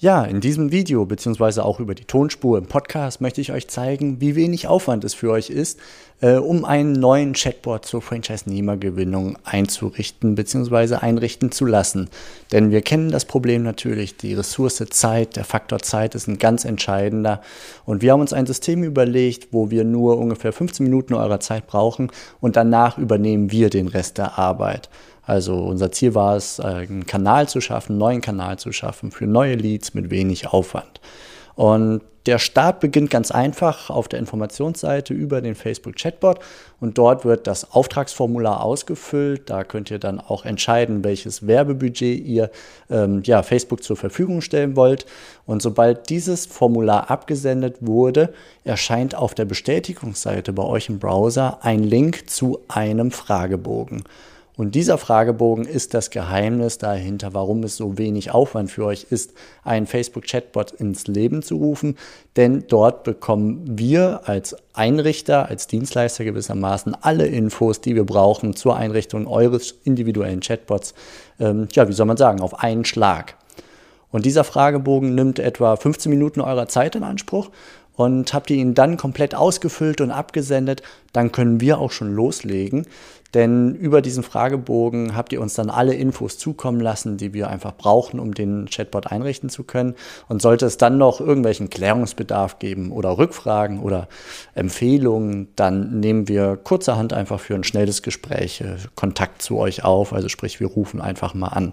Ja, in diesem Video beziehungsweise auch über die Tonspur im Podcast möchte ich euch zeigen, wie wenig Aufwand es für euch ist, äh, um einen neuen Chatbot zur Franchise-Nehmergewinnung einzurichten beziehungsweise einrichten zu lassen. Denn wir kennen das Problem natürlich, die Ressource Zeit, der Faktor Zeit ist ein ganz entscheidender. Und wir haben uns ein System überlegt, wo wir nur ungefähr 15 Minuten eurer Zeit brauchen und danach übernehmen wir den Rest der Arbeit. Also unser Ziel war es, einen Kanal zu schaffen, einen neuen Kanal zu schaffen für neue Leads mit wenig Aufwand. Und der Start beginnt ganz einfach auf der Informationsseite über den Facebook Chatbot und dort wird das Auftragsformular ausgefüllt. Da könnt ihr dann auch entscheiden, welches Werbebudget ihr ähm, ja, Facebook zur Verfügung stellen wollt. Und sobald dieses Formular abgesendet wurde, erscheint auf der Bestätigungsseite bei euch im Browser ein Link zu einem Fragebogen. Und dieser Fragebogen ist das Geheimnis dahinter, warum es so wenig Aufwand für euch ist, einen Facebook-Chatbot ins Leben zu rufen. Denn dort bekommen wir als Einrichter, als Dienstleister gewissermaßen alle Infos, die wir brauchen zur Einrichtung eures individuellen Chatbots, ähm, ja, wie soll man sagen, auf einen Schlag. Und dieser Fragebogen nimmt etwa 15 Minuten eurer Zeit in Anspruch und habt ihr ihn dann komplett ausgefüllt und abgesendet, dann können wir auch schon loslegen. Denn über diesen Fragebogen habt ihr uns dann alle Infos zukommen lassen, die wir einfach brauchen, um den Chatbot einrichten zu können. Und sollte es dann noch irgendwelchen Klärungsbedarf geben oder Rückfragen oder Empfehlungen, dann nehmen wir kurzerhand einfach für ein schnelles Gespräch äh, Kontakt zu euch auf. Also sprich, wir rufen einfach mal an.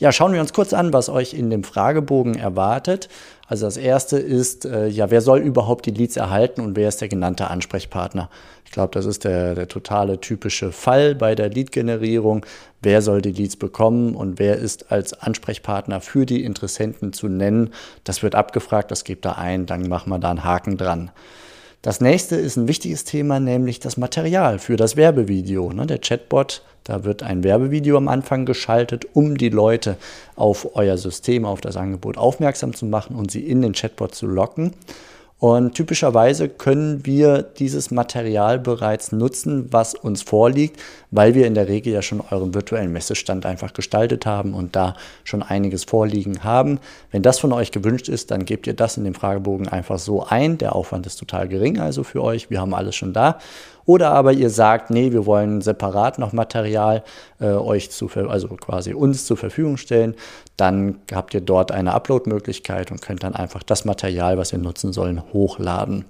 Ja, schauen wir uns kurz an, was euch in dem Fragebogen erwartet. Also das erste ist, äh, ja, wer soll überhaupt die Leads erhalten und wer ist der genannte Ansprechpartner? Ich glaube, das ist der, der totale typische Fall bei der Lead-Generierung. Wer soll die Leads bekommen und wer ist als Ansprechpartner für die Interessenten zu nennen? Das wird abgefragt, das gebt da ein, dann machen wir da einen Haken dran. Das nächste ist ein wichtiges Thema, nämlich das Material für das Werbevideo. Ne? Der Chatbot, da wird ein Werbevideo am Anfang geschaltet, um die Leute auf euer System, auf das Angebot aufmerksam zu machen und sie in den Chatbot zu locken. Und typischerweise können wir dieses Material bereits nutzen, was uns vorliegt, weil wir in der Regel ja schon euren virtuellen Messestand einfach gestaltet haben und da schon einiges vorliegen haben. Wenn das von euch gewünscht ist, dann gebt ihr das in den Fragebogen einfach so ein. Der Aufwand ist total gering also für euch. Wir haben alles schon da. Oder aber ihr sagt, nee, wir wollen separat noch Material äh, euch zu, also quasi uns zur Verfügung stellen. Dann habt ihr dort eine Upload-Möglichkeit und könnt dann einfach das Material, was wir nutzen sollen, hochladen.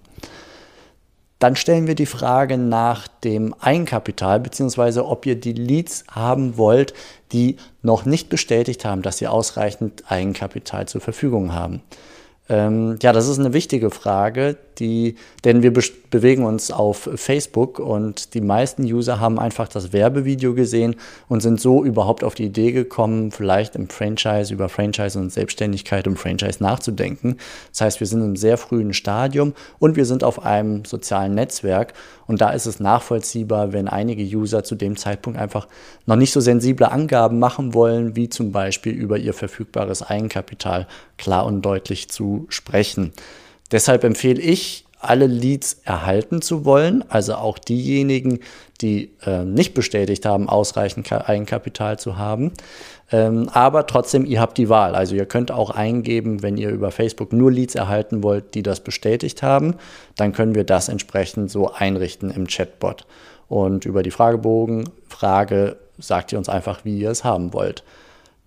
Dann stellen wir die Frage nach dem Eigenkapital, beziehungsweise ob ihr die Leads haben wollt, die noch nicht bestätigt haben, dass sie ausreichend Eigenkapital zur Verfügung haben. Ähm, ja, das ist eine wichtige Frage, die, denn wir be bewegen uns auf Facebook und die meisten User haben einfach das Werbevideo gesehen und sind so überhaupt auf die Idee gekommen, vielleicht im Franchise über Franchise und Selbstständigkeit um Franchise nachzudenken. Das heißt, wir sind im sehr frühen Stadium und wir sind auf einem sozialen Netzwerk und da ist es nachvollziehbar, wenn einige User zu dem Zeitpunkt einfach noch nicht so sensible Angaben machen wollen, wie zum Beispiel über ihr verfügbares Eigenkapital klar und deutlich zu sprechen. Deshalb empfehle ich, alle Leads erhalten zu wollen, also auch diejenigen, die äh, nicht bestätigt haben, ausreichend Eigenkapital zu haben. Ähm, aber trotzdem, ihr habt die Wahl. Also ihr könnt auch eingeben, wenn ihr über Facebook nur Leads erhalten wollt, die das bestätigt haben, dann können wir das entsprechend so einrichten im Chatbot. Und über die Fragebogenfrage sagt ihr uns einfach, wie ihr es haben wollt.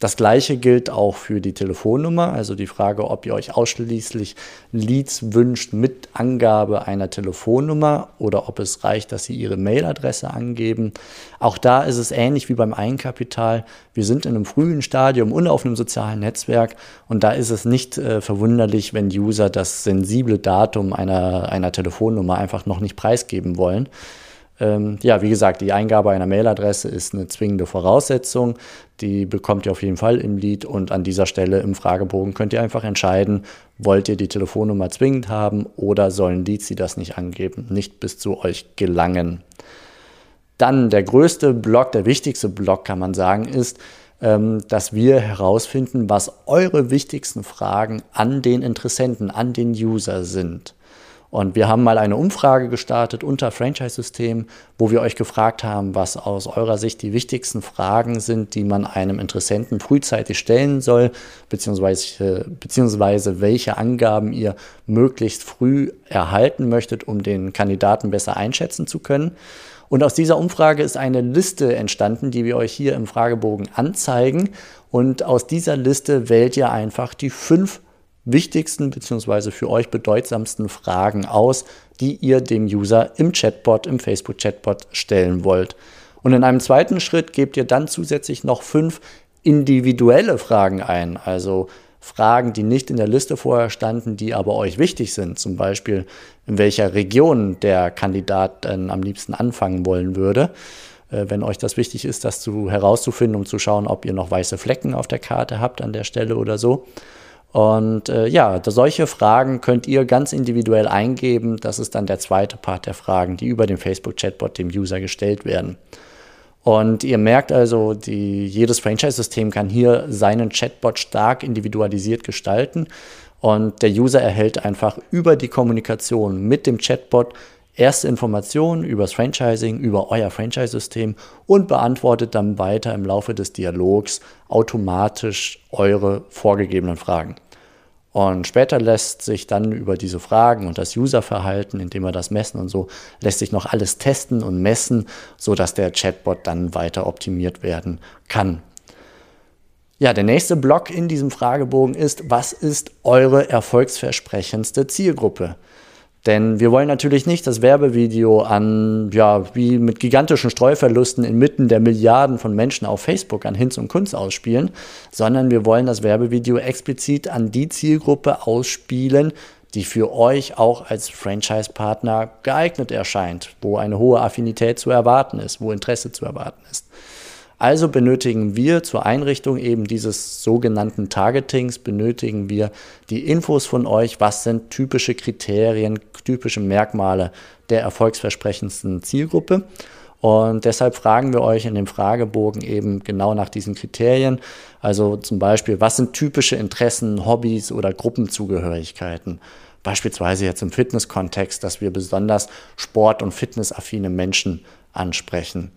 Das gleiche gilt auch für die Telefonnummer, also die Frage, ob ihr euch ausschließlich Leads wünscht mit Angabe einer Telefonnummer oder ob es reicht, dass sie ihre Mailadresse angeben. Auch da ist es ähnlich wie beim Eigenkapital. Wir sind in einem frühen Stadium und auf einem sozialen Netzwerk und da ist es nicht äh, verwunderlich, wenn User das sensible Datum einer, einer Telefonnummer einfach noch nicht preisgeben wollen. Ähm, ja, wie gesagt, die Eingabe einer Mailadresse ist eine zwingende Voraussetzung. Die bekommt ihr auf jeden Fall im Lied und an dieser Stelle im Fragebogen könnt ihr einfach entscheiden, wollt ihr die Telefonnummer zwingend haben oder sollen Leads, die das nicht angeben, nicht bis zu euch gelangen. Dann der größte Block, der wichtigste Block kann man sagen, ist, ähm, dass wir herausfinden, was eure wichtigsten Fragen an den Interessenten, an den User sind. Und wir haben mal eine Umfrage gestartet unter Franchise-System, wo wir euch gefragt haben, was aus eurer Sicht die wichtigsten Fragen sind, die man einem Interessenten frühzeitig stellen soll, beziehungsweise, beziehungsweise welche Angaben ihr möglichst früh erhalten möchtet, um den Kandidaten besser einschätzen zu können. Und aus dieser Umfrage ist eine Liste entstanden, die wir euch hier im Fragebogen anzeigen. Und aus dieser Liste wählt ihr einfach die fünf wichtigsten bzw. für euch bedeutsamsten Fragen aus, die ihr dem User im Chatbot, im Facebook-Chatbot stellen wollt. Und in einem zweiten Schritt gebt ihr dann zusätzlich noch fünf individuelle Fragen ein, also Fragen, die nicht in der Liste vorher standen, die aber euch wichtig sind. Zum Beispiel, in welcher Region der Kandidat dann am liebsten anfangen wollen würde. Äh, wenn euch das wichtig ist, das zu, herauszufinden, um zu schauen, ob ihr noch weiße Flecken auf der Karte habt an der Stelle oder so. Und äh, ja, solche Fragen könnt ihr ganz individuell eingeben. Das ist dann der zweite Part der Fragen, die über den Facebook-Chatbot dem User gestellt werden. Und ihr merkt also, die, jedes Franchise-System kann hier seinen Chatbot stark individualisiert gestalten. Und der User erhält einfach über die Kommunikation mit dem Chatbot erste Informationen über das Franchising, über euer Franchise-System und beantwortet dann weiter im Laufe des Dialogs automatisch eure vorgegebenen Fragen. Und später lässt sich dann über diese Fragen und das Userverhalten, indem wir das messen und so, lässt sich noch alles testen und messen, sodass der Chatbot dann weiter optimiert werden kann. Ja, der nächste Block in diesem Fragebogen ist, was ist eure erfolgsversprechendste Zielgruppe? Denn wir wollen natürlich nicht das Werbevideo an, ja, wie mit gigantischen Streuverlusten inmitten der Milliarden von Menschen auf Facebook an Hinz und Kunst ausspielen, sondern wir wollen das Werbevideo explizit an die Zielgruppe ausspielen, die für euch auch als Franchise-Partner geeignet erscheint, wo eine hohe Affinität zu erwarten ist, wo Interesse zu erwarten ist. Also benötigen wir zur Einrichtung eben dieses sogenannten Targetings, benötigen wir die Infos von euch, was sind typische Kriterien, typische Merkmale der erfolgsversprechendsten Zielgruppe. Und deshalb fragen wir euch in dem Fragebogen eben genau nach diesen Kriterien. Also zum Beispiel, was sind typische Interessen, Hobbys oder Gruppenzugehörigkeiten? Beispielsweise jetzt im Fitnesskontext, dass wir besonders sport- und fitnessaffine Menschen ansprechen.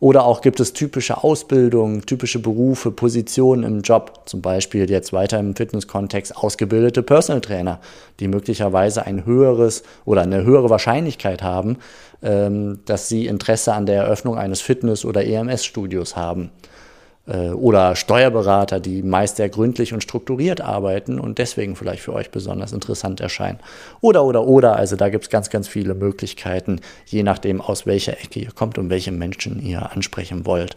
Oder auch gibt es typische Ausbildungen, typische Berufe, Positionen im Job, zum Beispiel jetzt weiter im Fitnesskontext ausgebildete Personal Trainer, die möglicherweise ein höheres oder eine höhere Wahrscheinlichkeit haben, ähm, dass sie Interesse an der Eröffnung eines Fitness- oder EMS-Studios haben. Äh, oder Steuerberater, die meist sehr gründlich und strukturiert arbeiten und deswegen vielleicht für euch besonders interessant erscheinen. Oder, oder, oder, also da gibt es ganz, ganz viele Möglichkeiten, je nachdem, aus welcher Ecke ihr kommt und welche Menschen ihr ansprechen wollt.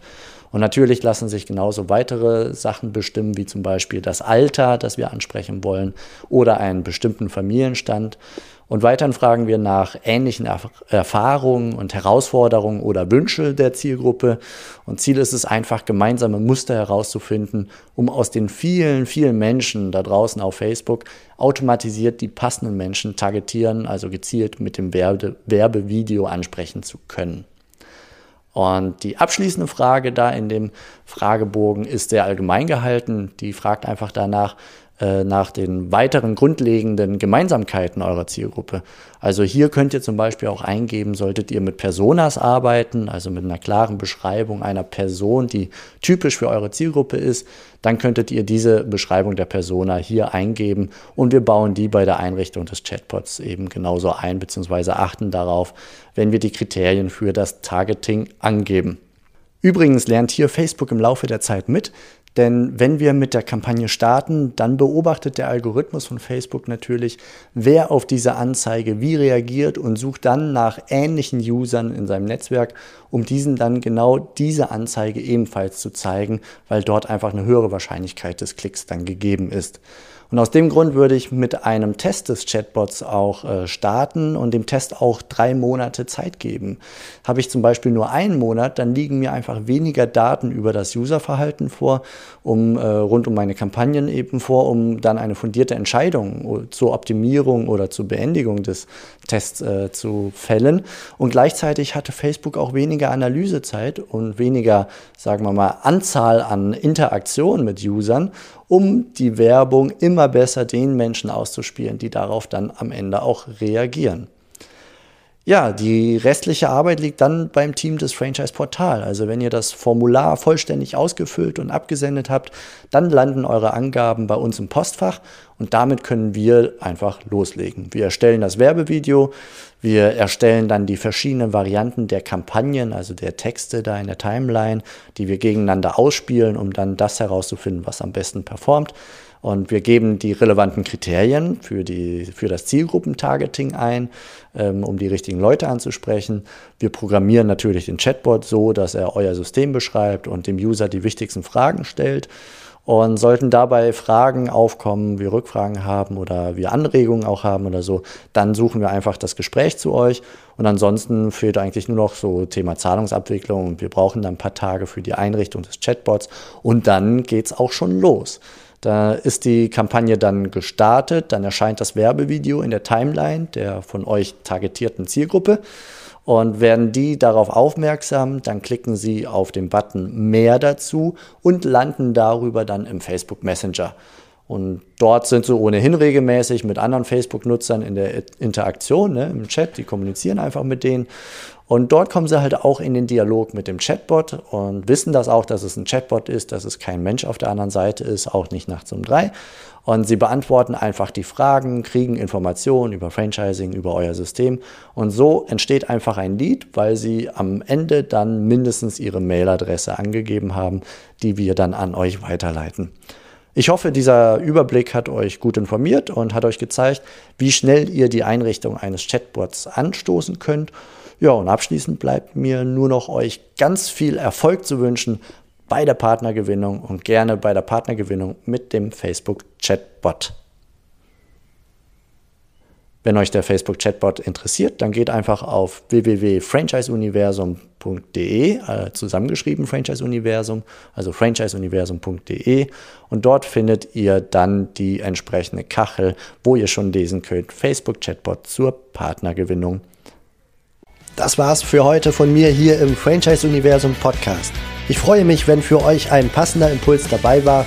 Und natürlich lassen sich genauso weitere Sachen bestimmen, wie zum Beispiel das Alter, das wir ansprechen wollen, oder einen bestimmten Familienstand. Und weiterhin fragen wir nach ähnlichen Erf Erfahrungen und Herausforderungen oder Wünsche der Zielgruppe. Und Ziel ist es einfach, gemeinsame Muster herauszufinden, um aus den vielen, vielen Menschen da draußen auf Facebook automatisiert die passenden Menschen targetieren, also gezielt mit dem Werbe Werbevideo ansprechen zu können. Und die abschließende Frage da in dem Fragebogen ist sehr allgemein gehalten. Die fragt einfach danach, nach den weiteren grundlegenden Gemeinsamkeiten eurer Zielgruppe. Also hier könnt ihr zum Beispiel auch eingeben, solltet ihr mit Personas arbeiten, also mit einer klaren Beschreibung einer Person, die typisch für eure Zielgruppe ist, dann könntet ihr diese Beschreibung der Persona hier eingeben und wir bauen die bei der Einrichtung des Chatbots eben genauso ein, beziehungsweise achten darauf, wenn wir die Kriterien für das Targeting angeben. Übrigens lernt hier Facebook im Laufe der Zeit mit, denn wenn wir mit der Kampagne starten, dann beobachtet der Algorithmus von Facebook natürlich, wer auf diese Anzeige wie reagiert und sucht dann nach ähnlichen Usern in seinem Netzwerk, um diesen dann genau diese Anzeige ebenfalls zu zeigen, weil dort einfach eine höhere Wahrscheinlichkeit des Klicks dann gegeben ist. Und aus dem Grund würde ich mit einem Test des Chatbots auch äh, starten und dem Test auch drei Monate Zeit geben. Habe ich zum Beispiel nur einen Monat, dann liegen mir einfach weniger Daten über das Userverhalten vor, um äh, rund um meine Kampagnen eben vor, um dann eine fundierte Entscheidung zur Optimierung oder zur Beendigung des Tests äh, zu fällen. Und gleichzeitig hatte Facebook auch weniger Analysezeit und weniger, sagen wir mal, Anzahl an Interaktionen mit Usern, um die Werbung immer besser den Menschen auszuspielen, die darauf dann am Ende auch reagieren. Ja, die restliche Arbeit liegt dann beim Team des Franchise Portal. Also wenn ihr das Formular vollständig ausgefüllt und abgesendet habt, dann landen eure Angaben bei uns im Postfach und damit können wir einfach loslegen. Wir erstellen das Werbevideo, wir erstellen dann die verschiedenen Varianten der Kampagnen, also der Texte da in der Timeline, die wir gegeneinander ausspielen, um dann das herauszufinden, was am besten performt. Und wir geben die relevanten Kriterien für, die, für das Zielgruppentargeting ein, ähm, um die richtigen Leute anzusprechen. Wir programmieren natürlich den Chatbot so, dass er euer System beschreibt und dem User die wichtigsten Fragen stellt. Und sollten dabei Fragen aufkommen, wir Rückfragen haben oder wir Anregungen auch haben oder so, dann suchen wir einfach das Gespräch zu euch. Und ansonsten fehlt eigentlich nur noch so Thema Zahlungsabwicklung und wir brauchen dann ein paar Tage für die Einrichtung des Chatbots und dann geht's auch schon los. Da ist die Kampagne dann gestartet, dann erscheint das Werbevideo in der Timeline der von euch targetierten Zielgruppe. Und werden die darauf aufmerksam, dann klicken sie auf den Button Mehr dazu und landen darüber dann im Facebook Messenger. Und dort sind sie ohnehin regelmäßig mit anderen Facebook-Nutzern in der Interaktion, ne, im Chat, die kommunizieren einfach mit denen. Und dort kommen sie halt auch in den Dialog mit dem Chatbot und wissen das auch, dass es ein Chatbot ist, dass es kein Mensch auf der anderen Seite ist, auch nicht nachts um drei. Und sie beantworten einfach die Fragen, kriegen Informationen über Franchising, über euer System. Und so entsteht einfach ein Lead, weil sie am Ende dann mindestens ihre Mailadresse angegeben haben, die wir dann an euch weiterleiten. Ich hoffe, dieser Überblick hat euch gut informiert und hat euch gezeigt, wie schnell ihr die Einrichtung eines Chatbots anstoßen könnt. Ja, und abschließend bleibt mir nur noch euch ganz viel Erfolg zu wünschen bei der Partnergewinnung und gerne bei der Partnergewinnung mit dem Facebook Chatbot. Wenn euch der Facebook Chatbot interessiert, dann geht einfach auf www.franchiseuniversum.de, äh, zusammengeschrieben Franchise-Universum, also franchiseuniversum.de und dort findet ihr dann die entsprechende Kachel, wo ihr schon lesen könnt, Facebook Chatbot zur Partnergewinnung. Das war's für heute von mir hier im Franchise-Universum Podcast. Ich freue mich, wenn für euch ein passender Impuls dabei war